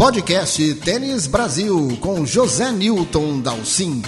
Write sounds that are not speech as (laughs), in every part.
Podcast Tênis Brasil com José Newton Dalcin.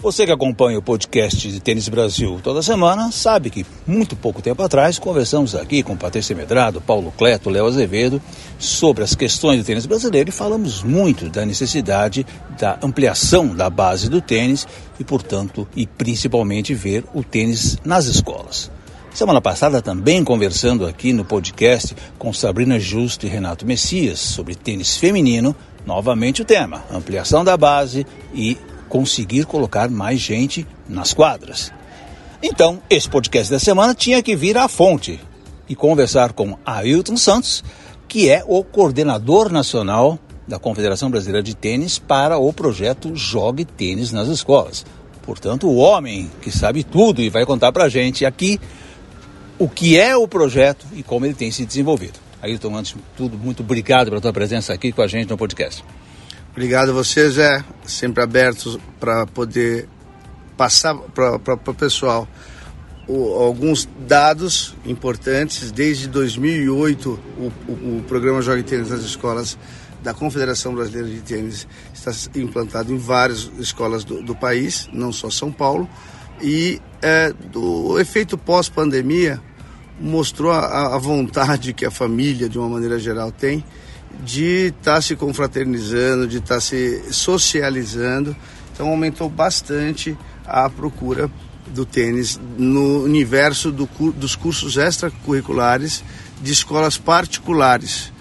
Você que acompanha o podcast de Tênis Brasil toda semana sabe que muito pouco tempo atrás conversamos aqui com Patrícia Medrado, Paulo Cleto, Léo Azevedo sobre as questões do tênis brasileiro e falamos muito da necessidade da ampliação da base do tênis e, portanto, e principalmente ver o tênis nas escolas. Semana passada também conversando aqui no podcast com Sabrina Justo e Renato Messias sobre tênis feminino, novamente o tema, ampliação da base e conseguir colocar mais gente nas quadras. Então, esse podcast da semana tinha que vir à fonte e conversar com Ailton Santos, que é o coordenador nacional da Confederação Brasileira de Tênis para o projeto Jogue Tênis nas Escolas. Portanto, o homem que sabe tudo e vai contar para a gente aqui o que é o projeto e como ele tem se desenvolvido. Ailton, antes de tudo, muito obrigado pela tua presença aqui com a gente no podcast. Obrigado a você, Zé. Sempre abertos para poder passar para o pessoal o, alguns dados importantes. Desde 2008, o, o, o programa Jogue Tênis nas Escolas da Confederação Brasileira de Tênis está implantado em várias escolas do, do país, não só São Paulo. E é, do efeito pós-pandemia mostrou a, a vontade que a família, de uma maneira geral, tem de estar tá se confraternizando, de estar tá se socializando. Então aumentou bastante a procura do tênis no universo do, dos cursos extracurriculares de escolas particulares.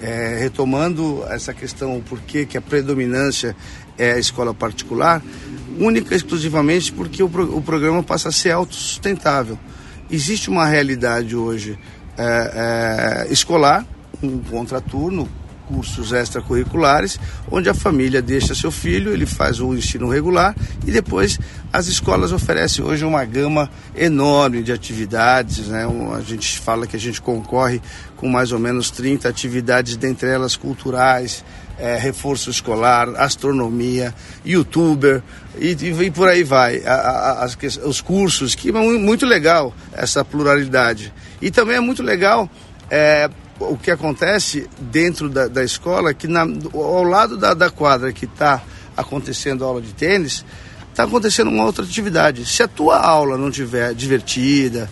É, retomando essa questão, por que a predominância é a escola particular, única e exclusivamente porque o, o programa passa a ser autossustentável. Existe uma realidade hoje é, é, escolar, um contraturno, cursos extracurriculares, onde a família deixa seu filho, ele faz o ensino regular e depois as escolas oferecem hoje uma gama enorme de atividades. Né? A gente fala que a gente concorre com mais ou menos 30 atividades, dentre elas culturais, é, reforço escolar, astronomia, youtuber e, e por aí vai. A, a, os cursos, que é muito legal essa pluralidade. E também é muito legal. É, o que acontece dentro da, da escola, que na, ao lado da, da quadra que está acontecendo a aula de tênis, está acontecendo uma outra atividade. Se a tua aula não tiver divertida,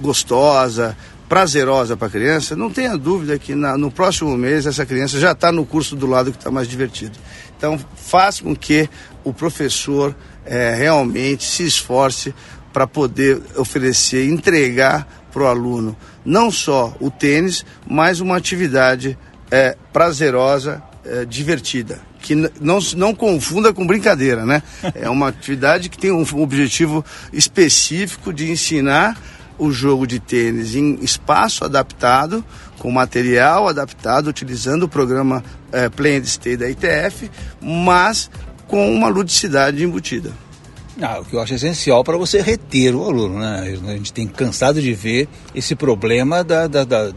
gostosa, prazerosa para a criança, não tenha dúvida que na, no próximo mês essa criança já está no curso do lado que está mais divertido. Então, faça com que o professor é, realmente se esforce para poder oferecer, entregar para o aluno não só o tênis, mas uma atividade é, prazerosa, é, divertida. Que não, não confunda com brincadeira, né? (laughs) É uma atividade que tem um objetivo específico de ensinar o jogo de tênis em espaço adaptado, com material adaptado, utilizando o programa é, Play and Stay da ITF, mas com uma ludicidade embutida. Ah, o que eu acho essencial para você reter o aluno, né? A gente tem cansado de ver esse problema da, da, da,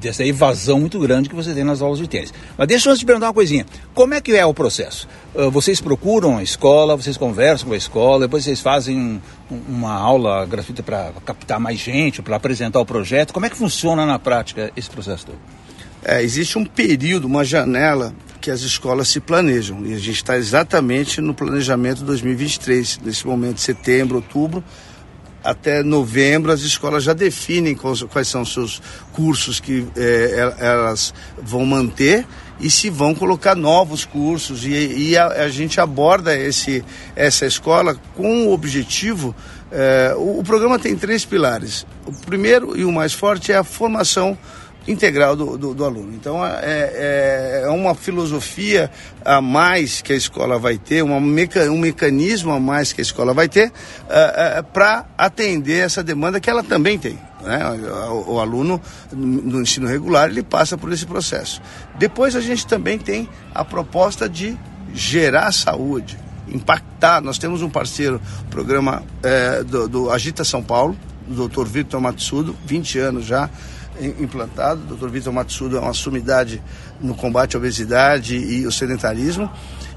dessa evasão muito grande que você tem nas aulas de tênis. Mas deixa eu te perguntar uma coisinha. Como é que é o processo? Uh, vocês procuram a escola, vocês conversam com a escola, depois vocês fazem um, uma aula gratuita para captar mais gente, para apresentar o projeto. Como é que funciona na prática esse processo todo? É, existe um período, uma janela que as escolas se planejam. E a gente está exatamente no planejamento 2023, nesse momento setembro, outubro, até novembro, as escolas já definem quais, são os seus cursos que é, elas vão manter e se vão colocar novos cursos. E, e a, a, gente aborda esse, essa escola com o objetivo. É, o, o programa tem três pilares. O primeiro e o mais forte é a formação integral do, do, do aluno. Então é, é, é, uma filosofia a mais que a escola vai ter, uma meca, um mecanismo a mais que a escola vai ter uh, uh, para atender essa demanda que ela também tem. Né? O, o, aluno no ensino regular ele passa por esse processo. Depois a gente também tem a proposta de gerar saúde, impactar. Nós temos um parceiro, programa é, do, do Agita São Paulo, o Dr. Vitor Matsudo, 20 anos já implantado. O Dr. Vitor Matsuda é uma sumidade no combate à obesidade e o sedentarismo.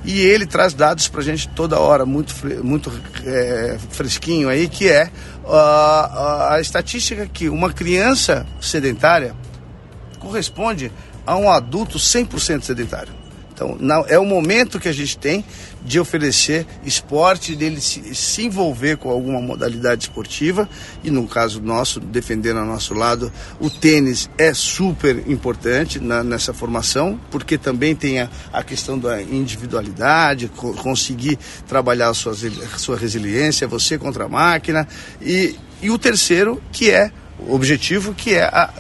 e ele traz dados para a gente toda hora, muito, muito é, fresquinho aí, que é a estatística que uma criança sedentária corresponde a um adulto 100% sedentário. Então, não, é o momento que a gente tem de oferecer esporte, dele se, se, envolver com alguma modalidade esportiva. E no caso nosso, defendendo ao nosso lado, o tênis é super importante na, nessa formação, porque também tem a, a questão da individualidade, co conseguir trabalhar a sua, a sua resiliência, você contra a máquina. E, e o terceiro, que é o objetivo, que é a,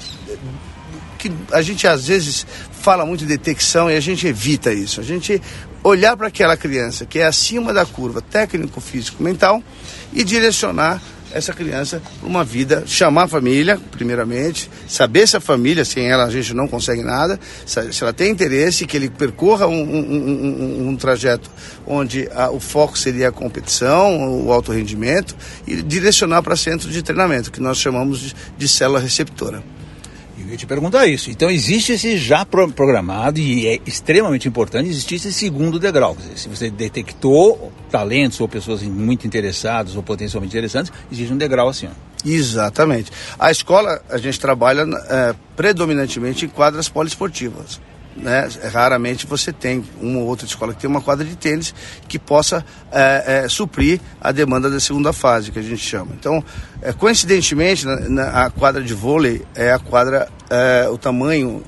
que a gente às vezes fala muito de detecção e a gente evita isso. A gente olhar para aquela criança que é acima da curva técnico, físico, mental e direcionar essa criança para uma vida, chamar a família, primeiramente, saber se a família, sem ela a gente não consegue nada, se ela tem interesse, que ele percorra um, um, um, um trajeto onde a, o foco seria a competição, o alto rendimento, e direcionar para centro de treinamento, que nós chamamos de, de célula receptora. Ia te perguntar isso. Então existe esse já programado e é extremamente importante existir esse segundo degrau. Se você detectou talentos ou pessoas muito interessadas ou potencialmente interessantes, existe um degrau assim. Exatamente. A escola, a gente trabalha é, predominantemente em quadras poliesportivas né? Raramente você tem uma ou outra escola que tem uma quadra de tênis que possa é, é, suprir a demanda da segunda fase, que a gente chama. Então, é, coincidentemente, na, na, a quadra de vôlei é a quadra, é, o tamanho,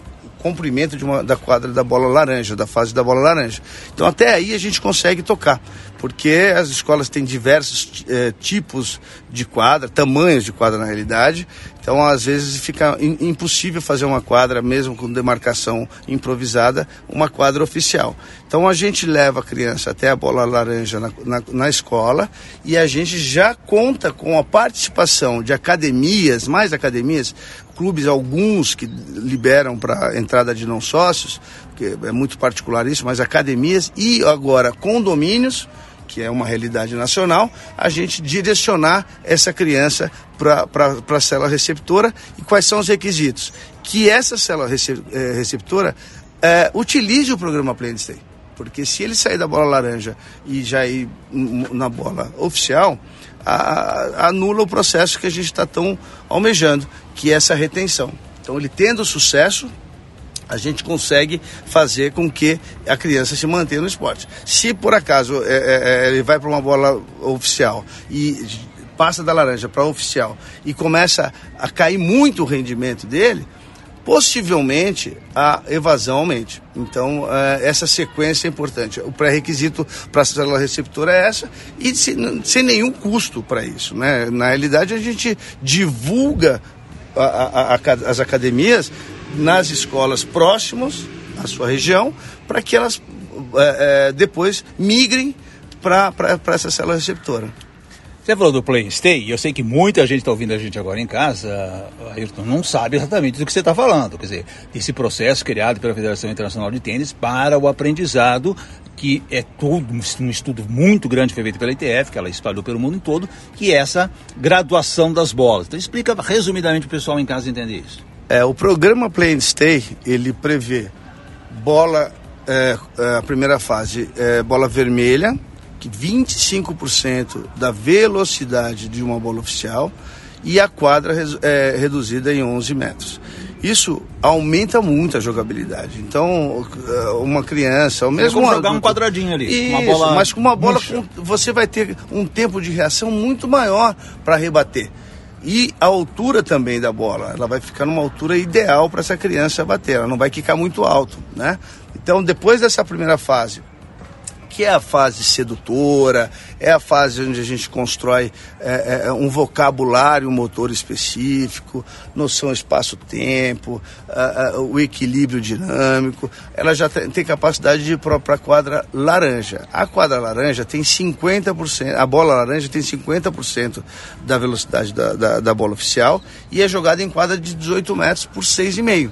comprimento uma, da quadra da bola laranja, da fase da bola laranja. Então, até aí a gente consegue tocar porque as escolas têm diversos é, tipos de quadra, tamanhos de quadra na realidade. Então, às vezes, fica impossível fazer uma quadra, mesmo com demarcação improvisada, uma quadra oficial. Então, a gente leva a criança até a bola laranja na, na, na escola e a gente já conta com a participação de academias, mais academias, clubes, alguns que liberam para entrada de não sócios, que é muito particular isso, mas academias e agora condomínios que é uma realidade nacional, a gente direcionar essa criança para a célula receptora e quais são os requisitos? Que essa célula eh, receptora é, utilize o programa Play Stay. Porque se ele sair da bola laranja e já ir na bola oficial, a, anula o processo que a gente está tão almejando, que é essa retenção. Então, ele tendo sucesso, a gente consegue fazer com que a criança se mantenha no esporte. Se por acaso é, é, é ele vai para uma bola oficial e passa da laranja para oficial e começa a cair muito o rendimento dele, possivelmente a evasão aumente. Então, é, essa sequência é importante. O pré-requisito para a célula receptora é essa e sem, sem nenhum custo para isso. Né? Na realidade, a gente divulga a, a, a, as academias nas escolas próximas à sua região, para que elas é, depois migrem para essa célula receptora. Você falou do Play Stay, e eu sei que muita gente está ouvindo a gente agora em casa, Ayrton, não sabe exatamente do que você está falando. Quer dizer, esse processo criado pela Federação Internacional de Tênis para o aprendizado, que é todo um estudo muito grande feito pela ITF, que ela espalhou pelo mundo todo, que é essa graduação das bolas. Então explica resumidamente para o pessoal em casa entender isso. É, o programa Play Stay, ele prevê bola, é, é, a primeira fase, é, bola vermelha, que 25% da velocidade de uma bola oficial e a quadra é, reduzida em 11 metros. Isso aumenta muito a jogabilidade. Então, é, uma criança, ou mesmo é jogar um quadradinho ali, Isso, uma bola mas com uma bola com, você vai ter um tempo de reação muito maior para rebater. E a altura também da bola, ela vai ficar numa altura ideal para essa criança bater, ela não vai ficar muito alto, né? Então, depois dessa primeira fase, que é a fase sedutora, é a fase onde a gente constrói é, é, um vocabulário motor específico, noção espaço-tempo, o equilíbrio dinâmico. Ela já tem, tem capacidade de ir para a quadra laranja. A quadra laranja tem 50%, a bola laranja tem 50% da velocidade da, da, da bola oficial e é jogada em quadra de 18 metros por 6,5.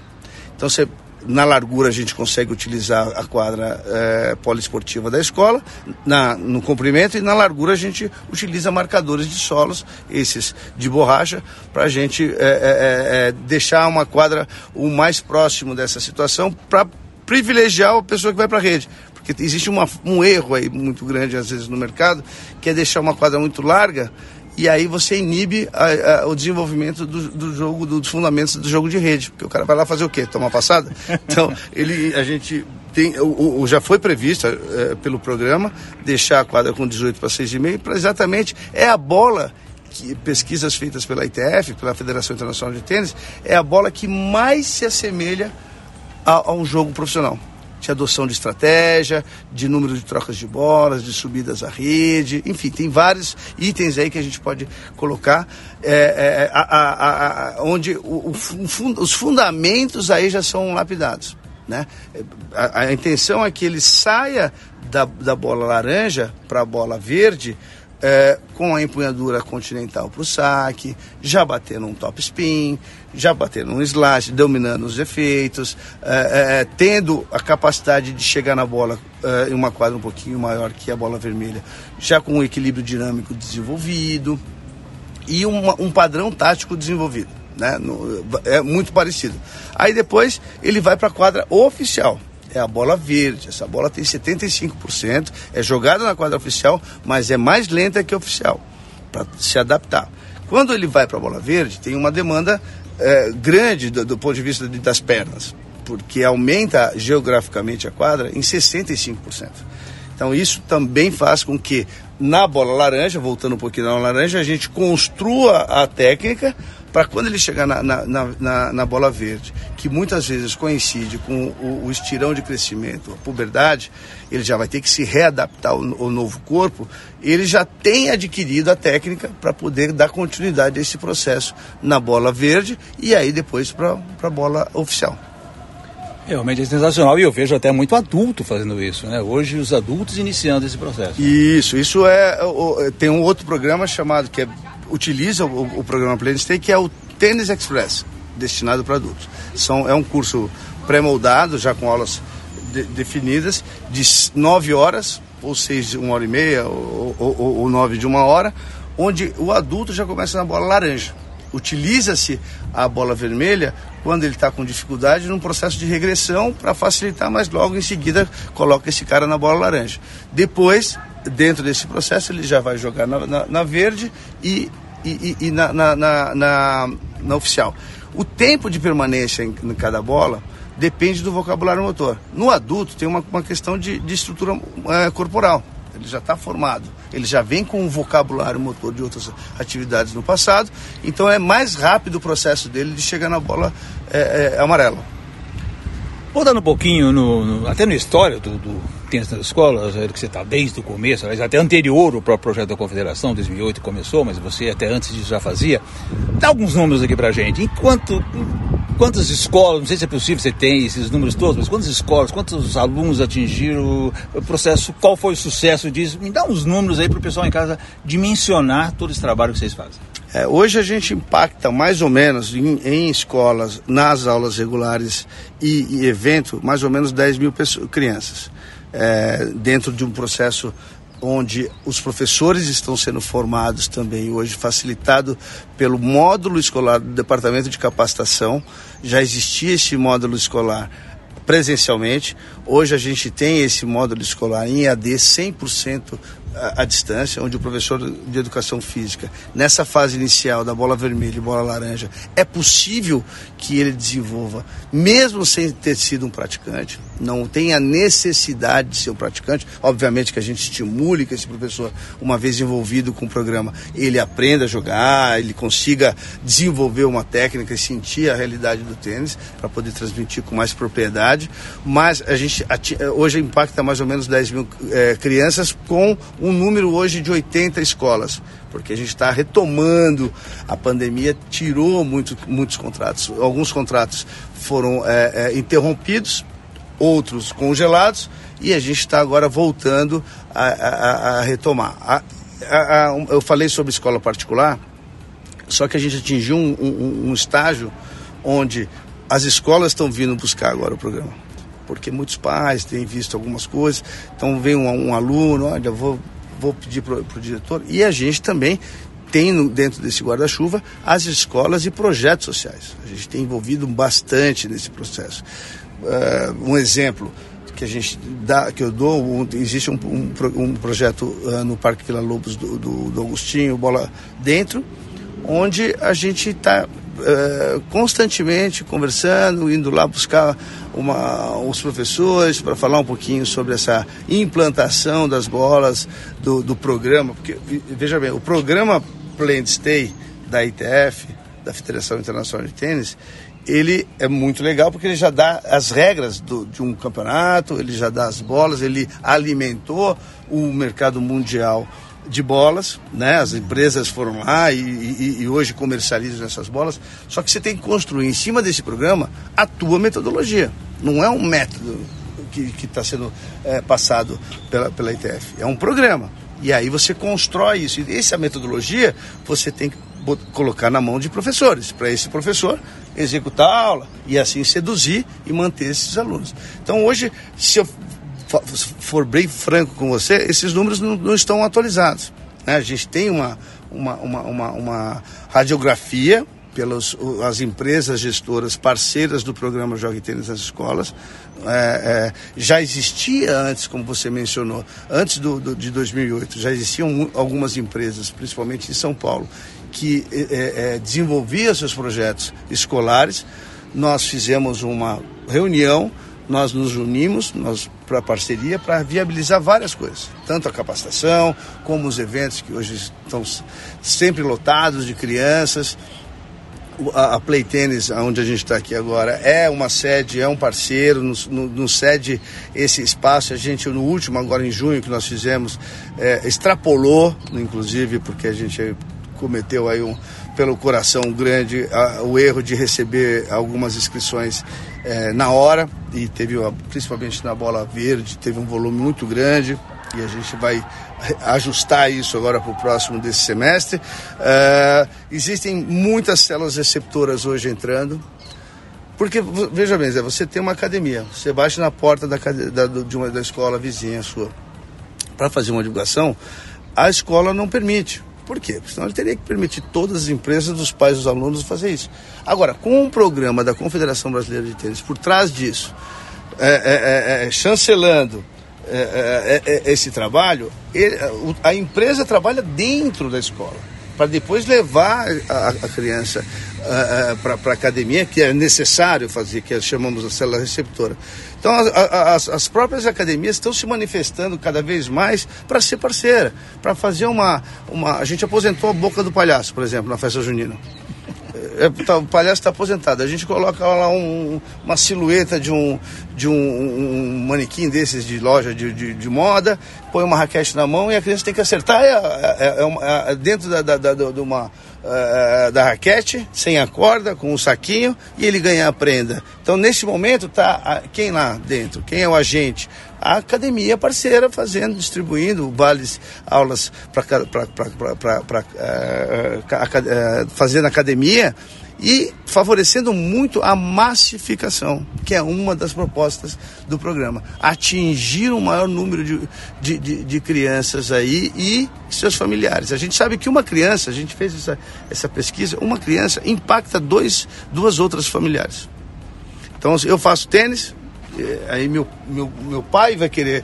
Então você na largura a gente consegue utilizar a quadra é, poliesportiva da escola, na, no comprimento, e na largura a gente utiliza marcadores de solos, esses de borracha, para a gente é, é, deixar uma quadra o mais próximo dessa situação para privilegiar a pessoa que vai para a rede. Porque existe uma, um erro aí muito grande, às vezes, no mercado, que é deixar uma quadra muito larga e aí você inibe a, a, o desenvolvimento do, do jogo, do, dos fundamentos do jogo de rede. Porque o cara vai lá fazer o quê? Tomar passada? (laughs) Então, ele, a gente tem, o, o já foi previsto é, pelo programa deixar a quadra com 18 para 6,5 para exatamente é a bola que, pesquisas feitas pela ITF, pela Federação Internacional de Tênis, é a bola que mais se assemelha a, a um jogo profissional de adoção de estratégia, de número de trocas de bolas, de subidas à rede, enfim, tem vários itens aí que a gente pode colocar, é, é, a, a, a, onde o, o, os fundamentos aí já são lapidados. Né? A, intenção é que ele saia da, da bola laranja para a bola verde é, com a empunhadura continental para o saque, já batendo um top spin, já batendo um slash, dominando os efeitos, é, é, é, tendo a capacidade de chegar na bola é, em uma quadra um pouquinho maior que a bola vermelha, já com um equilíbrio dinâmico desenvolvido e uma, um padrão tático desenvolvido. Né? No, é muito parecido. Aí depois ele vai para a quadra oficial é a bola verde. Essa bola tem 75%, é jogada na quadra oficial, mas é mais lenta que a oficial, para se adaptar. Quando ele vai para a bola verde, tem uma demanda é, grande do, do, ponto de vista de, das pernas, porque aumenta geograficamente a quadra em 65%. Então isso também faz com que na bola laranja, voltando um pouquinho na laranja, a gente construa a técnica para quando ele chegar na, na, na, na, bola verde, que muitas vezes coincide com o, o, estirão de crescimento, a puberdade, ele já vai ter que se readaptar ao, ao novo corpo, ele já tem adquirido a técnica para poder dar continuidade a esse processo na bola verde e aí depois para a bola oficial. Realmente é sensacional e eu vejo até muito adulto fazendo isso, né? Hoje os adultos iniciando esse processo. Isso, isso é. Tem um outro programa chamado que é utiliza o, o programa Play Stay, que é o Tênis Express, destinado para adultos. São, é um curso pré-moldado, já com aulas de, definidas, de nove horas, ou seis uma hora e meia, ou, ou, ou nove de uma hora, onde o adulto já começa na bola laranja. Utiliza-se a bola vermelha quando ele está com dificuldade num processo de regressão para facilitar, mas logo em seguida coloca esse cara na bola laranja. Depois, dentro desse processo, ele já vai jogar na, na, na verde e e, e, na, na, na, na, oficial. O tempo de permanência em, em, cada bola depende do vocabulário motor. No adulto tem uma, uma questão de, de estrutura é, corporal. Ele já está formado, ele já vem com um vocabulário motor de outras atividades no passado, então é mais rápido o processo dele de chegar na bola é, é, amarela. Um pouquinho, no, no, até na história do, do tênis nas escolas, que você está desde o começo, até anterior ao próprio projeto da Confederação, 2008 começou, mas você até antes disso já fazia. Dá alguns números aqui para gente. Enquanto, quantas escolas, não sei se é possível você tem esses números todos, mas quantas escolas, quantos alunos atingiram o processo, qual foi o sucesso disso? Me dá uns números aí para o pessoal em casa dimensionar todo esse trabalho que vocês fazem. É, hoje a gente impacta mais ou menos em, em escolas, nas aulas regulares e, e, evento, mais ou menos 10 mil pessoas, crianças, é, dentro de um processo onde os professores estão sendo formados também hoje, facilitado pelo módulo escolar do Departamento de Capacitação. Já existia esse módulo escolar presencialmente. Hoje a gente tem esse módulo escolar em AD 100% à distância, onde o professor de educação física, nessa fase inicial da bola vermelha e bola laranja, é possível que ele desenvolva, mesmo sem ter sido um praticante, não tem a necessidade de ser um praticante. Obviamente que a gente estimule que esse professor, uma vez envolvido com o programa, ele aprenda a jogar, ele consiga desenvolver uma técnica e sentir a realidade do tênis para poder transmitir com mais propriedade. Mas a gente hoje impacta mais ou menos 10 mil é, crianças com um número hoje de 80 escolas, porque a gente está retomando a pandemia, tirou muito, muitos contratos. Alguns contratos foram é, é, interrompidos, outros congelados, e a gente está agora voltando a, a, a retomar. A, eu falei sobre escola particular, só que a gente atingiu um, um, um estágio onde as escolas estão vindo buscar agora o programa porque muitos pais têm visto algumas coisas. Então vem um, um aluno, olha, vou vou pedir para o diretor. E a gente também tem no, dentro desse guarda-chuva as escolas e projetos sociais. A gente tem envolvido bastante nesse processo. Uh, um exemplo, que a gente dá, que eu dou, um, existe um, um, um projeto uh, no Parque Vila Lobos do, do, do, Agostinho, Bola Dentro, onde a gente está uh, constantemente conversando, indo lá buscar uma, os professores para falar um pouquinho sobre essa implantação das bolas do, do programa, porque veja bem, o programa Play Stay da ITF, da Federação Internacional de Tênis, ele é muito legal porque ele já dá as regras do, de um campeonato, ele já dá as bolas, ele alimentou o mercado mundial de bolas, né? As empresas foram lá e, e, e, hoje comercializam essas bolas. Só que você tem que construir em cima desse programa a tua metodologia. Não é um método que está sendo é, passado pela, pela ITF. É um programa. E aí você constrói isso. E essa metodologia você tem que colocar na mão de professores, para esse professor executar a aula e assim seduzir e manter esses alunos. Então hoje, se eu for bem franco com você, esses números não, não estão atualizados. Né? A gente tem uma, uma, uma, uma, uma radiografia pelas as empresas gestoras parceiras do programa Jogue Tênis nas Escolas. É, é, já existia antes, como você mencionou, antes do, do, de 2008, já existiam algumas empresas, principalmente em São Paulo, que é, é, é, desenvolvia seus projetos escolares. Nós fizemos uma reunião, nós nos unimos para parceria para viabilizar várias coisas, tanto a capacitação como os eventos que hoje estão sempre lotados de crianças. A, a Play Tennis, onde a gente está aqui agora, é uma sede, é um parceiro, nos, no, cede esse espaço. A gente, no último, agora em junho, que nós fizemos, é, extrapolou, inclusive, porque a gente cometeu aí um, pelo coração grande a, o erro de receber algumas inscrições é, na hora e teve principalmente na bola verde teve um volume muito grande e a gente vai ajustar isso agora para o próximo desse semestre. É, existem muitas células receptoras hoje entrando. Porque, veja bem, Zé, você tem uma academia, você bate na porta da, da, de uma da escola vizinha sua para fazer uma divulgação, a escola não permite. Por quê? Porque senão ele teria que permitir todas as empresas dos pais dos alunos fazer isso. Agora, com um programa da Confederação Brasileira de Tênis por trás disso, é, é, é, é chancelando é, é, esse trabalho, ele, a empresa trabalha dentro da escola para depois levar a, a criança uh, para a academia, que é necessário fazer, que chamamos a célula receptora. Então, a, a, as, as próprias academias estão se manifestando cada vez mais para ser parceira, para fazer uma, uma. A gente aposentou a boca do palhaço, por exemplo, na festa junina. É, tá, o palhaço está aposentado. A gente coloca lá um, uma silhueta de um, de um, um manequim desses de loja de, de, de, moda, põe uma raquete na mão e a criança tem que acertar é, é, é, é dentro da, da, da, de uma da raquete, sem a corda, com o um saquinho, e ele ganha a prenda. Então, nesse momento, tá quem lá dentro? Quem é o agente? A academia parceira fazendo, distribuindo vales, aulas para uh, fazendo academia e favorecendo muito a massificação, que é uma das propostas do programa. Atingir um maior número de, de, de, de, crianças aí e seus familiares. A gente sabe que uma criança, a gente fez essa, essa pesquisa, uma criança impacta dois, duas outras familiares. Então eu faço tênis, eh, aí meu, meu, meu pai vai querer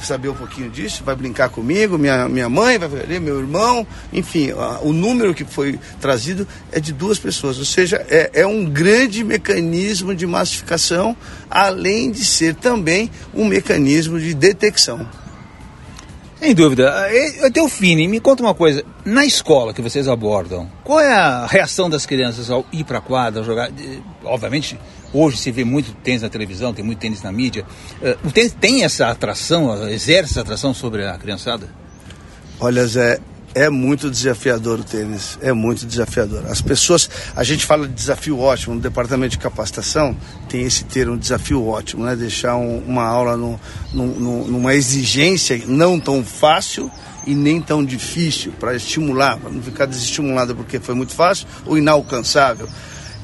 saber um pouquinho disso, vai brincar comigo, minha, minha mãe vai ver, meu irmão, enfim, o número que foi trazido é de duas pessoas, ou seja, é, é um grande mecanismo de massificação, além de ser também um mecanismo de detecção. Sem dúvida. Delfine, me conta uma coisa. Na escola que vocês abordam, qual é a reação das crianças ao ir para a quadra, jogar? Obviamente, Hoje se vê muito tênis na televisão, tem muito tênis na mídia. Uh, o tênis tem essa atração, exerce essa atração sobre a criançada? Olha, Zé, é muito desafiador o tênis, é muito desafiador. As pessoas, a gente fala de desafio ótimo, no departamento de capacitação tem esse termo, desafio ótimo, né? Deixar um, uma aula no, no, numa exigência não tão fácil e nem tão difícil para estimular, para não ficar desestimulada porque foi muito fácil ou inalcançável.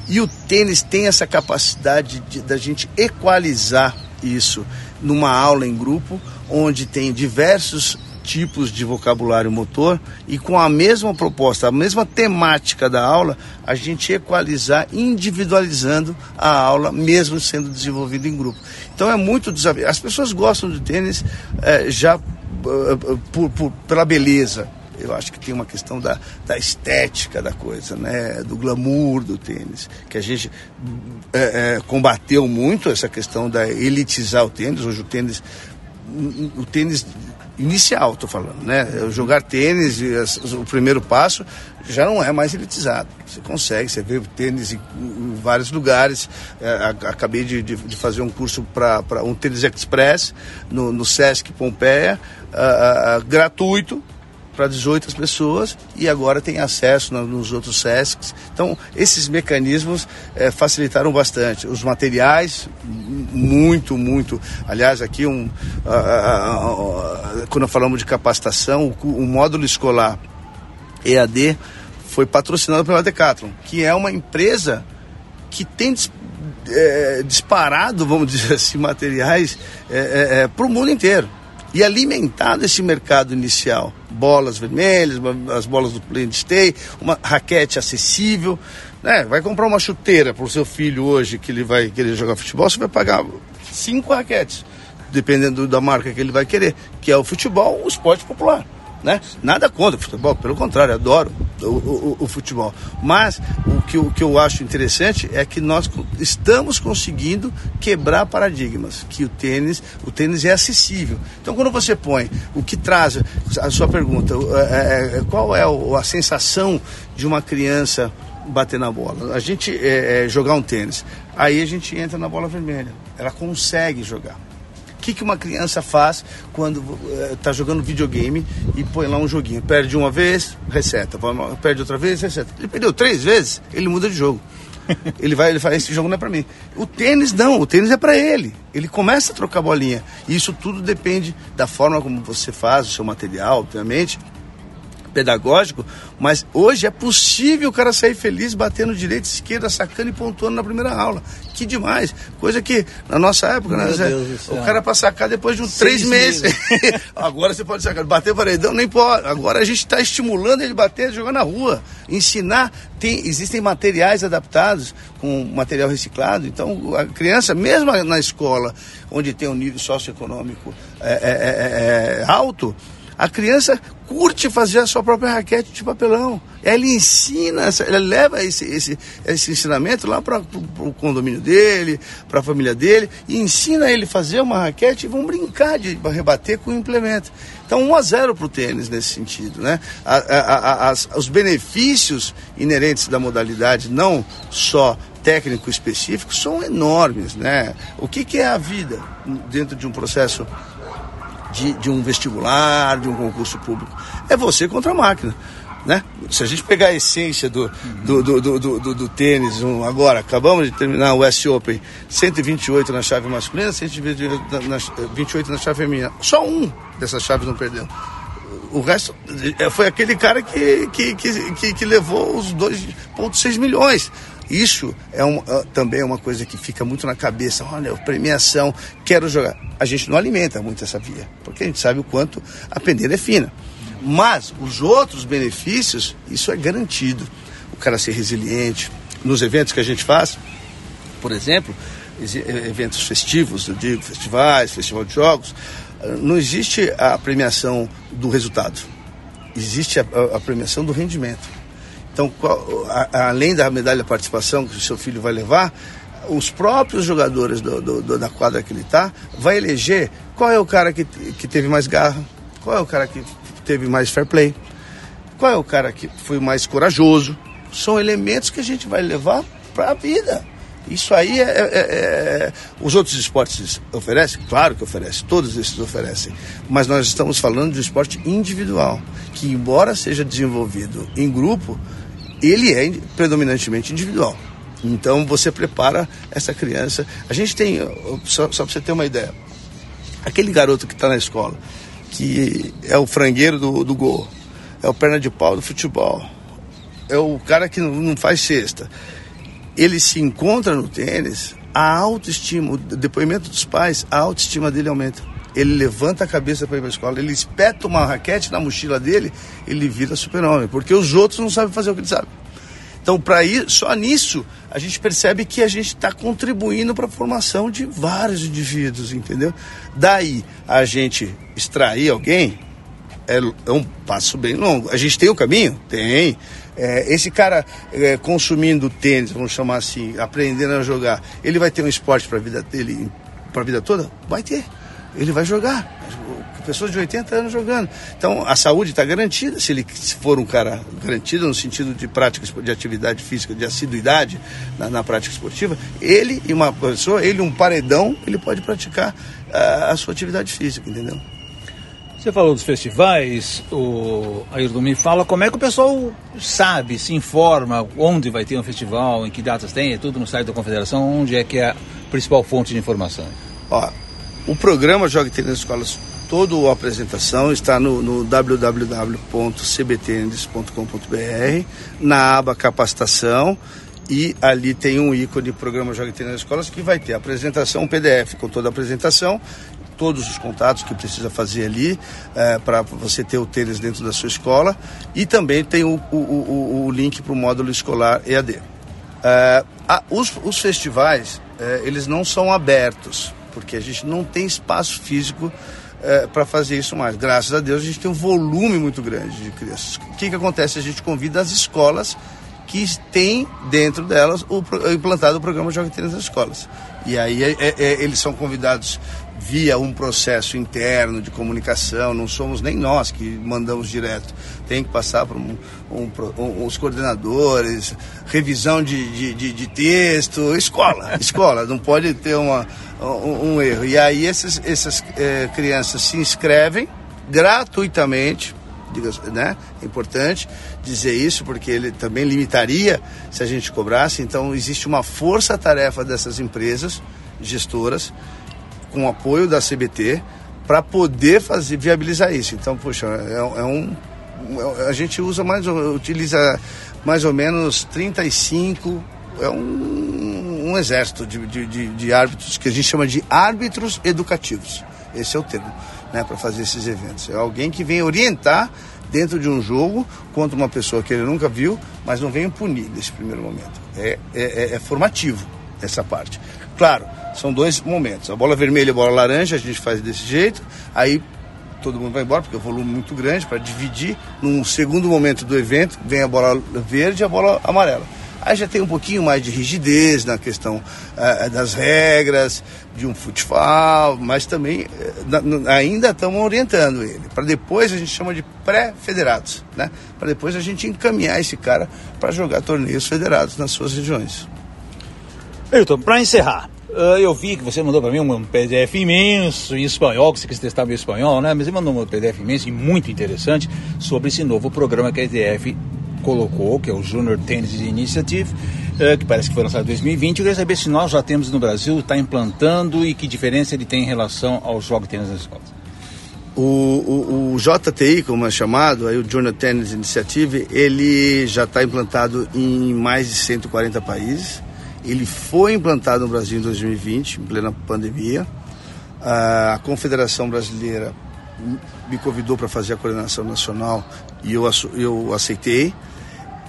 E o tênis tem essa capacidade de, da gente equalizar isso numa aula em grupo, onde tem diversos tipos de vocabulário motor e com a mesma proposta, a mesma temática da aula, a gente equalizar, individualizando a aula, mesmo sendo desenvolvido em grupo. Então é muito desafio. As pessoas gostam de tênis é, já uh, por, por, pela beleza, eu acho que tem uma questão da, da estética da coisa, né? do glamour do tênis, que a gente é, é, combateu muito essa questão da elitizar o tênis. Hoje o tênis, o tênis inicial, estou falando, né? Jogar tênis, o primeiro passo já não é mais elitizado. Você consegue, você vê tênis em, vários lugares. É, acabei de, de, fazer um curso para um tênis express no, no Sesc Pompeia, uh, uh, gratuito para 18 pessoas e agora tem acesso no, nos outros SESCs. Então, esses mecanismos é, facilitaram bastante. Os materiais, muito, muito. Aliás, aqui, um, quando falamos de capacitação, o, o módulo escolar EAD foi patrocinado pela Decathlon, que é uma empresa que tem é, disparado, vamos (laughs) dizer assim, materiais é, é, para o mundo inteiro e alimentado esse mercado inicial. Bolas vermelhas, as bolas do Stay, uma raquete acessível. Né? Vai comprar uma chuteira para o seu filho hoje que ele vai querer jogar futebol, você vai pagar cinco raquetes, dependendo da marca que ele vai querer, que é o futebol, o esporte popular né? Nada contra o futebol, pelo contrário, adoro o, o, o, futebol. Mas o que, o que eu acho interessante é que nós estamos conseguindo quebrar paradigmas, que o tênis, o tênis é acessível. Então quando você põe o que traz, a sua pergunta, é, é, é qual é a sensação de uma criança bater na bola? A gente é, é, jogar um tênis, aí a gente entra na bola vermelha, ela consegue jogar que, que uma criança faz quando está eh, jogando videogame e põe lá um joguinho? Perde uma vez, reseta. Perde outra vez, reseta. Ele perdeu três vezes, ele muda de jogo. (laughs) ele vai, ele fala, esse jogo não é para mim. O tênis não, o tênis é para ele. Ele começa a trocar bolinha. E isso tudo depende da forma como você faz o seu material, obviamente, pedagógico, mas hoje é possível o cara sair feliz batendo direita, esquerda, sacando e pontuando na primeira aula. Que demais. Coisa que na nossa época, né, o cara para sacar depois de uns três meses. meses. (laughs) Agora você pode sacar, bater paredão, nem pode. Agora a gente está estimulando ele bater, jogar na rua. Ensinar, tem, existem materiais adaptados com material reciclado. Então a criança, mesmo na escola, onde tem um nível socioeconômico é, é, é, é alto, a criança curte fazer a sua própria raquete de papelão. Ela ensina, ela leva esse, esse, esse ensinamento lá para o condomínio dele, para a família dele, e ensina ele a fazer uma raquete e vão brincar de rebater com o implemento. Então, 1 a 0 para o tênis nesse sentido. Né? A, a, a, as, os benefícios inerentes da modalidade, não só técnico específico, são enormes. Né? O que, que é a vida dentro de um processo de, de um vestibular, de um concurso público. É você contra a máquina. Né? Se a gente pegar a essência do, do, do, do, do, tênis, um, agora, acabamos de terminar o US Open, 128 na chave masculina, 128 na, 28 na chave feminina. Só um dessas chaves não perdeu. O resto é, foi aquele cara que, que, que, que levou os 2,6 milhões. Isso é um, uh, também é uma coisa que fica muito na cabeça. Olha, premiação, quero jogar. A gente não alimenta muito essa via, porque a gente sabe o quanto a pendeira é fina. Mas os outros benefícios, isso é garantido. O cara ser resiliente. Nos eventos que a gente faz, por exemplo, eventos festivos, eu digo, festivais, festival de jogos, não existe a premiação do resultado. Existe a, a premiação do rendimento. Então, além da medalha de participação que o seu filho vai levar, os próprios jogadores do, do, do, da quadra que ele está vai eleger qual é o cara que, que teve mais garra, qual é o cara que teve mais fair play, qual é o cara que foi mais corajoso. São elementos que a gente vai levar para a vida. Isso aí é, é, é, é, Os outros esportes oferecem? Claro que oferecem, todos esses oferecem. Mas nós estamos falando de um esporte individual, que, embora seja desenvolvido em grupo, ele é predominantemente individual. Então você prepara essa criança. A gente tem, só, só para você ter uma ideia, aquele garoto que está na escola, que é o frangueiro do, do gol, é o perna de pau do futebol, é o cara que não, não faz cesta. Ele se encontra no tênis, a autoestima, o depoimento dos pais, a autoestima dele aumenta. Ele levanta a cabeça para ir para a escola, ele espeta uma raquete na mochila dele, ele vira super-homem, porque os outros não sabem fazer o que ele sabe. Então, para ir só nisso, a gente percebe que a gente está contribuindo para a formação de vários indivíduos, entendeu? Daí a gente extrair alguém é, é um passo bem longo. A gente tem o caminho? Tem. É, esse cara é, consumindo tênis, vamos chamar assim, aprendendo a jogar, ele vai ter um esporte para a vida dele, para a vida toda? Vai ter. Ele vai jogar. Pessoas de 80 anos jogando. Então a saúde está garantida se ele for um cara garantido no sentido de prática de atividade física, de assiduidade na, na prática esportiva. Ele e uma pessoa, ele um paredão, ele pode praticar a, a sua atividade física, entendeu? Você falou dos festivais, o Ayrton me fala como é que o pessoal sabe, se informa onde vai ter um festival, em que datas tem, é tudo no site da Confederação, onde é que é a principal fonte de informação? Ó, o programa Jogue Tênis nas Escolas, toda a apresentação está no, no na aba capacitação, e ali tem um ícone programa Jogue Tênis nas Escolas que vai ter a apresentação, um PDF com toda a apresentação todos os contatos que precisa fazer ali é, para você ter o tênis dentro da sua escola e também tem o, o, o, o link para o módulo escolar EAD. É, a, os, os, festivais, é, eles não são abertos, porque a gente não tem espaço físico é, para fazer isso mais. Graças a Deus a gente tem um volume muito grande de crianças. O que, que acontece? A gente convida as escolas que têm dentro delas o, implantado o programa Joga Tênis nas escolas. E aí é, é, é, eles são convidados via um processo interno de comunicação, não somos nem nós que mandamos direto. Tem que passar por um, um, um, os coordenadores, revisão de, de, de, de texto, escola, (laughs) escola, não pode ter uma, um, erro. E aí esses, essas é, crianças se inscrevem gratuitamente, né? É importante dizer isso porque ele também limitaria se a gente cobrasse. Então existe uma força-tarefa dessas empresas gestoras com o apoio da CBT para poder fazer viabilizar isso. Então, poxa, é, é um a gente usa mais utiliza mais ou menos 35 é um, um exército de, de, de, árbitros que a gente chama de árbitros educativos. Esse é o termo, né, para fazer esses eventos. É alguém que vem orientar dentro de um jogo contra uma pessoa que ele nunca viu, mas não vem punir nesse primeiro momento. É, é, é, é formativo essa parte. Claro, são dois momentos. A bola vermelha e a bola laranja a gente faz desse jeito, aí todo mundo vai embora, porque é um volume muito grande para dividir. Num segundo momento do evento, vem a bola verde e a bola amarela. Aí já tem um pouquinho mais de rigidez na questão uh, das regras, de um futebol, mas também uh, ainda estamos orientando ele. Para depois a gente chama de pré-federados, né? Para depois a gente encaminhar esse cara para jogar torneios federados nas suas regiões. Milton, para encerrar, Uh, eu vi que você mandou para mim um PDF imenso em espanhol, que você quis testar meu espanhol, né? Mas você mandou um PDF imenso e muito interessante sobre esse novo programa que a ETF colocou, que é o Junior Tennis Initiative, uh, que parece que foi lançado em 2020. Eu queria saber se nós já temos no Brasil, está implantando e que diferença ele tem em relação ao jogo de tênis nas escolas. O, o, o, JTI, como é chamado, aí o Junior Tennis Initiative, ele já está implantado em mais de 140 países. Ele foi implantado no Brasil em 2020, em plena pandemia. A Confederação Brasileira me convidou para fazer a coordenação nacional e eu, eu aceitei.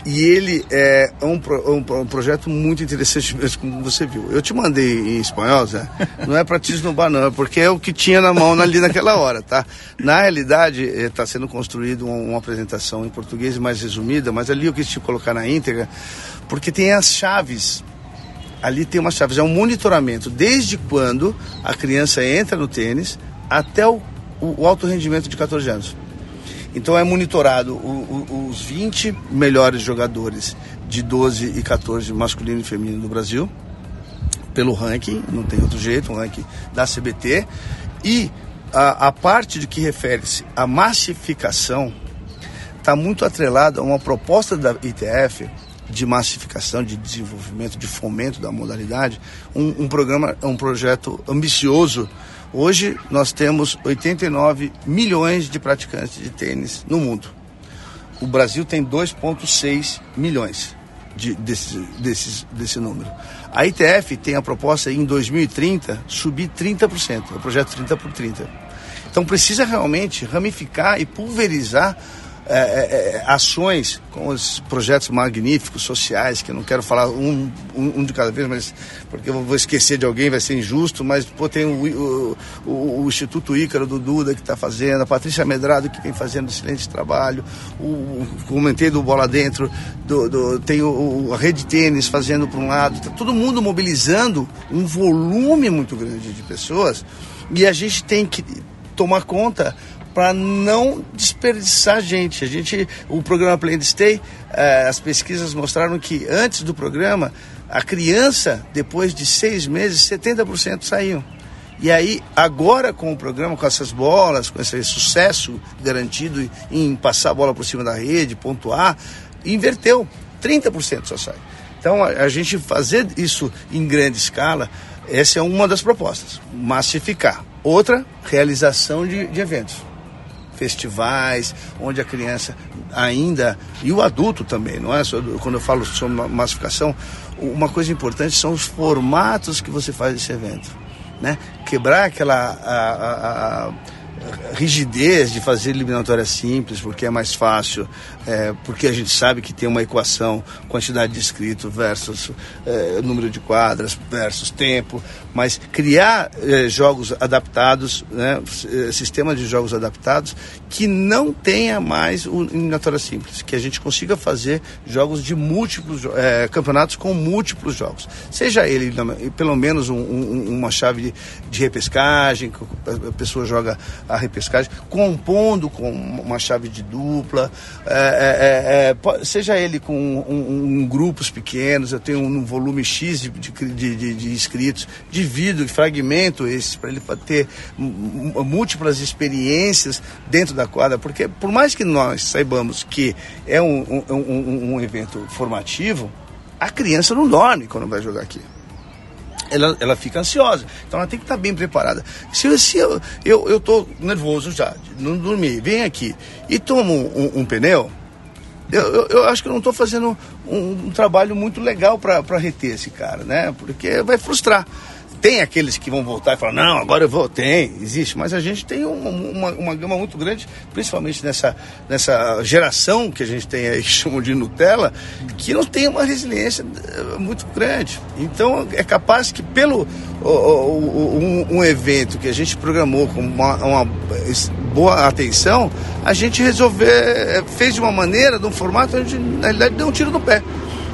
E ele é um, um, um, projeto muito interessante (laughs) mesmo, como você viu. Eu te mandei em espanhol, Zé. Não é para te esnobar, não, é porque é o que tinha na mão ali naquela hora, tá? Na realidade, está eh, sendo construído uma, uma, apresentação em português mais resumida, mas ali eu quis te colocar na íntegra, porque tem as chaves ali tem uma chave, é um monitoramento desde quando a criança entra no tênis até o, o, o alto rendimento de 14 anos. Então é monitorado o, o, os 20 melhores jogadores de 12 e 14 masculino e feminino do Brasil pelo ranking, não tem outro jeito, um ranking da CBT. E a, a parte de que refere-se à massificação está muito atrelada a uma proposta da ITF de massificação, de desenvolvimento, de fomento da modalidade, um, um programa, um projeto ambicioso. Hoje nós temos 89 milhões de praticantes de tênis no mundo. O Brasil tem 2,6 milhões de, desse, desse, desse número. A ITF tem a proposta em 2030 subir 30%, é o projeto 30 por 30. Então precisa realmente ramificar e pulverizar é, é, é, ações com os projetos magníficos, sociais, que eu não quero falar um, um, um, de cada vez, mas porque eu vou esquecer de alguém, vai ser injusto, mas pô, tem o, o, o Instituto Ícaro do Duda que está fazendo, a Patrícia Medrado que vem fazendo excelente trabalho, o, comentei do Bola Dentro, do, do tem o, a Rede Tênis fazendo para um lado, tá todo mundo mobilizando um volume muito grande de pessoas e a gente tem que tomar conta para não desperdiçar gente. A gente, o programa Play and Stay, eh, as pesquisas mostraram que antes do programa, a criança, depois de seis meses, 70% saíam. E aí, agora com o programa, com essas bolas, com esse sucesso garantido em passar a bola por cima da rede, pontuar, inverteu. 30% só sai. Então, a, a gente fazer isso em grande escala, essa é uma das propostas. Massificar. Outra, realização de, de eventos festivais, onde a criança ainda, e o adulto também, não é? Quando eu falo sobre massificação, uma coisa importante são os formatos que você faz esse evento. Né? Quebrar aquela. A, a, a, rigidez de fazer eliminatória simples, porque é mais fácil, é, porque a gente sabe que tem uma equação, quantidade de inscritos versus é, número de quadras versus tempo, mas criar é, jogos adaptados, né, é, sistema de jogos adaptados que não tenha mais o eliminatória simples, que a gente consiga fazer jogos de múltiplos, é, campeonatos com múltiplos jogos, seja ele pelo menos um, um, uma chave de, de repescagem, que a pessoa joga a repescagem, compondo com uma chave de dupla, é, é, é, é seja ele com um, um, grupos pequenos, eu tenho um volume X de, de, de, de inscritos, divido e fragmento esses para ele ter múltiplas experiências dentro da quadra, porque por mais que nós saibamos que é um, um, um evento formativo, a criança não dorme quando vai jogar aqui ela, ela fica ansiosa. Então ela tem que estar bem preparada. Se, se eu, eu, eu tô nervoso já, não dormi, vem aqui e tomo um, um pneu, eu, eu, eu, acho que eu não estou fazendo um, um, trabalho muito legal para reter esse cara, né? Porque vai frustrar. Tem aqueles que vão voltar e falar, não, agora eu vou. Tem, existe, mas a gente tem uma, uma, uma gama muito grande, principalmente nessa, nessa geração que a gente tem aí, (laughs) que chamam de Nutella, que não tem uma resiliência eh, muito grande. Então é capaz que pelo um, um evento que a gente programou com uma, uma boa atenção, a gente resolver, eh, fez de uma maneira, de um formato, a gente na realidade deu um tiro no pé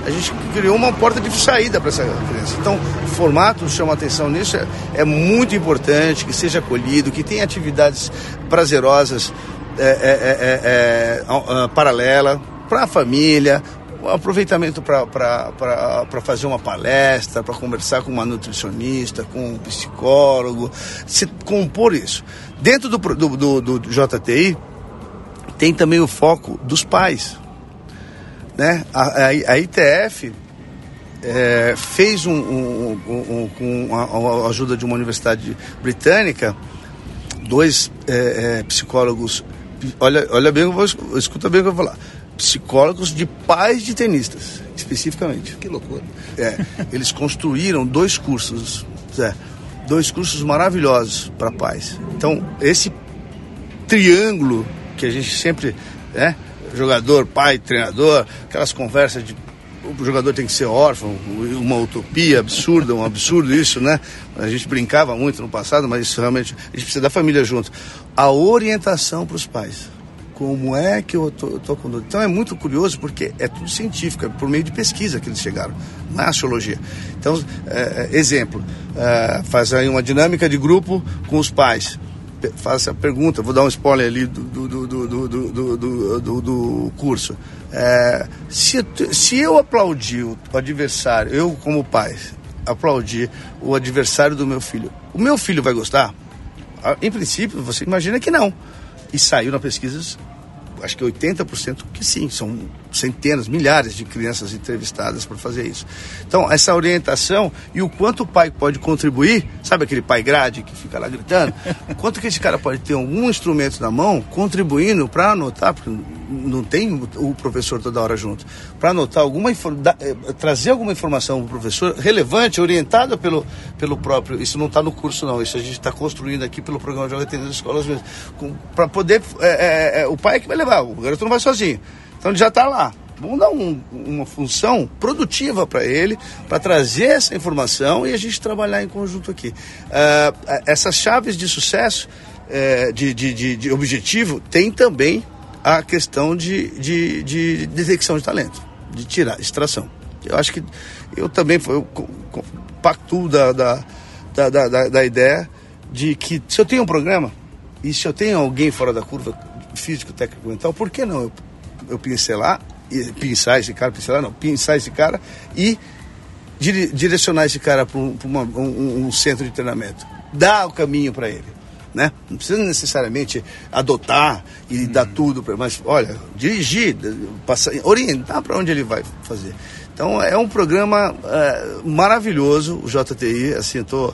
a gente criou uma porta de saída para essa criança. Então, o formato chama atenção nisso, é, é, muito importante que seja acolhido, que tenha atividades prazerosas é, é, é, é paralela para a família, aproveitamento para fazer uma palestra, para conversar com uma nutricionista, com um psicólogo, se compor isso. Dentro do, do, do, do JTI, tem também o foco dos pais. Né? A, a, a ITF é, fez um, um, um, com a, ajuda de uma universidade britânica, dois é, é, psicólogos, olha, olha bem, vou, escuta bem o que eu vou falar, psicólogos de pais de tenistas, especificamente. Que loucura. É, eles construíram dois cursos, dois cursos maravilhosos para pais. Então, esse triângulo que a gente sempre, né, jogador, pai, treinador, aquelas conversas de o jogador tem que ser órfão, uma utopia absurda, um absurdo isso, né? A gente brincava muito no passado, mas isso realmente a gente precisa da família junto. A orientação para os pais. Como é que eu tô, tô com Então é muito curioso porque é tudo científico, é por meio de pesquisa que eles chegaram, é astrologia. Então, é, é exemplo, é, faz aí uma dinâmica de grupo com os pais faça a pergunta, vou dar um spoiler ali do, do, do, do, do curso. É, se, se eu aplaudir o adversário, eu como pai, aplaudir o adversário do meu filho, o meu filho vai gostar? Ah, em princípio, você imagina que não. E saiu na pesquisa, acho que 80% que sim, são centenas, milhares de crianças entrevistadas para fazer isso. Então, essa orientação e o quanto o pai pode contribuir, sabe aquele pai grade que fica lá gritando? (laughs) quanto que esse cara pode ter algum instrumento na mão contribuindo para anotar, porque não tem o professor toda hora junto, para anotar alguma eh, trazer alguma informação para o professor relevante, orientada pelo, pelo próprio. Isso não está no curso, não, isso a gente está construindo aqui pelo programa Tênis das Escolas mesmo. Para poder. É, é, é, o pai é que vai levar, o garoto não vai sozinho. Então ele já está lá. Vamos dar um, uma função produtiva para ele, para trazer essa informação e a gente trabalhar em conjunto aqui. Uh, essas chaves de sucesso, uh, de, de, de, de, objetivo, tem também a questão de, de, de detecção de talento, de tirar, extração. Eu acho que eu também eu pactuo da, da, da, da, da ideia de que se eu tenho um programa e se eu tenho alguém fora da curva físico, técnico, mental, por que não eu eu pincelar, pinçar esse cara, pincelar não, pinçar esse cara e dire, direcionar esse cara para um, um, um, centro de treinamento. Dar o caminho para ele. Né? Não precisa necessariamente adotar e hum. dar tudo, pra, mas olha, dirigir, passar, orientar para onde ele vai fazer. Então é um programa é, maravilhoso, o JTI, assim, tô,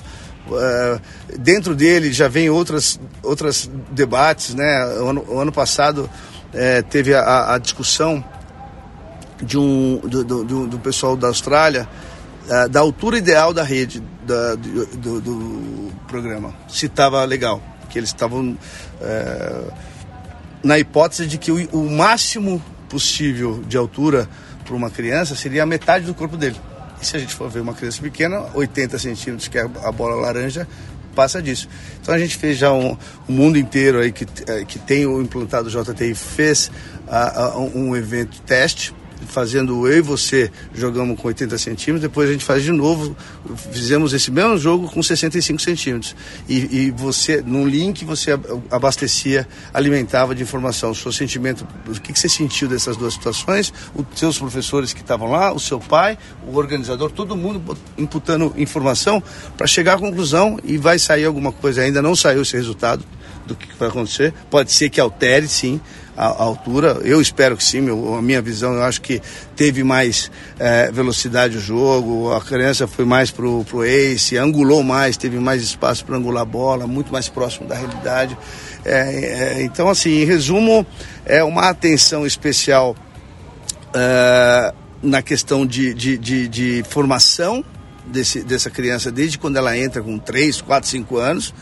é, dentro dele já vem outras, outras debates, né? O ano, o ano passado é, teve a, a, discussão de um, do, do, do pessoal da Austrália é, da altura ideal da rede da, do, do, do, programa, se estava legal, que eles estavam é, na hipótese de que o, o máximo possível de altura para uma criança seria a metade do corpo dele. E se a gente for ver uma criança pequena, 80 centímetros, que é a bola laranja, passa disso. Então a gente fez já um, um mundo inteiro aí que, eh, que tem o implantado JTI fez uh, um evento teste fazendo eu e você, jogamos com 80 centímetros, depois a gente faz de novo, fizemos esse mesmo jogo com 65 centímetros. E, e você, num link, você abastecia, alimentava de informação o seu sentimento, o que, que você sentiu dessas duas situações, os seus professores que estavam lá, o seu pai, o organizador, todo mundo imputando informação para chegar à conclusão e vai sair alguma coisa. Ainda não saiu esse resultado do que vai acontecer. Pode ser que altere, sim, a, a altura. Eu espero que sim, meu, a minha visão, eu acho que teve mais é, velocidade o jogo, a criança foi mais pro, pro ace, angulou mais, teve mais espaço para angular a bola, muito mais próximo da realidade. É, é, então, assim, em resumo, é uma atenção especial é, na questão de, de, de, de formação desse, dessa criança desde quando ela entra com 3, 4, 5 anos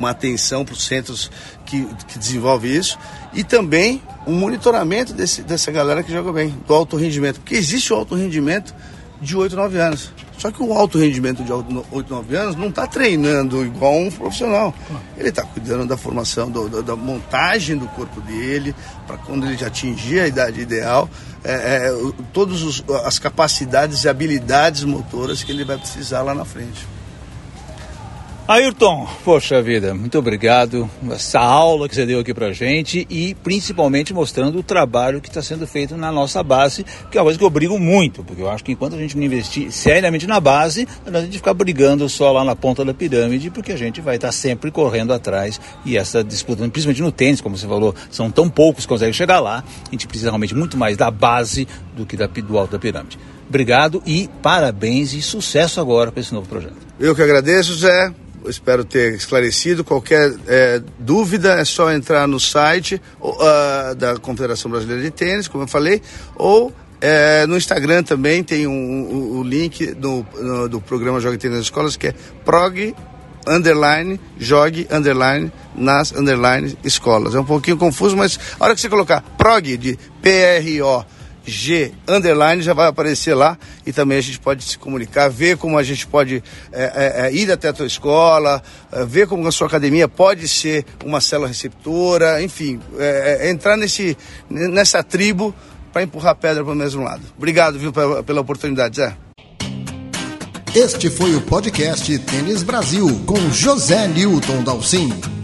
uma atenção para os centros que, que desenvolve isso e também um monitoramento desse, dessa galera que joga bem, do alto rendimento, porque existe o alto rendimento de 8, 9 anos. Só que o alto rendimento de 8, 9 anos não está treinando igual um profissional. Ele está cuidando da formação, do, da, da, montagem do corpo dele, para quando ele já atingir a idade ideal, é, é, todas as capacidades e habilidades motoras que ele vai precisar lá na frente. Ayrton, poxa vida, muito obrigado. Essa aula que você deu aqui pra gente e principalmente mostrando o trabalho que está sendo feito na nossa base, que é uma coisa que eu brigo muito, porque eu acho que enquanto a gente não investir seriamente na base, a gente ficar brigando só lá na ponta da pirâmide, porque a gente vai estar tá sempre correndo atrás e essa disputa, principalmente no tênis, como você falou, são tão poucos que conseguem chegar lá, a gente precisa realmente muito mais da base do que da, do alto da pirâmide. Obrigado e parabéns e sucesso agora para esse novo projeto. Eu que agradeço, Zé espero ter esclarecido. Qualquer é, dúvida é só entrar no site uh, da Confederação Brasileira de Tênis, como eu falei, ou é, no Instagram também tem o um, um, um link do, no, do programa Jogue Tênis nas Escolas, que é prog underline, jogue underline nas underline escolas. É um pouquinho confuso, mas a hora que você colocar prog de P-R-O G underline já vai aparecer lá e também a gente pode se comunicar, ver como a gente pode é, é, é ir até a tua escola, é, ver como a sua academia pode ser uma célula receptora, enfim, é, é, entrar nesse, nessa tribo para empurrar a pedra para o mesmo lado. Obrigado, viu, pela, pela oportunidade, Zé. Este foi o podcast Tênis Brasil com José Newton Dalcin.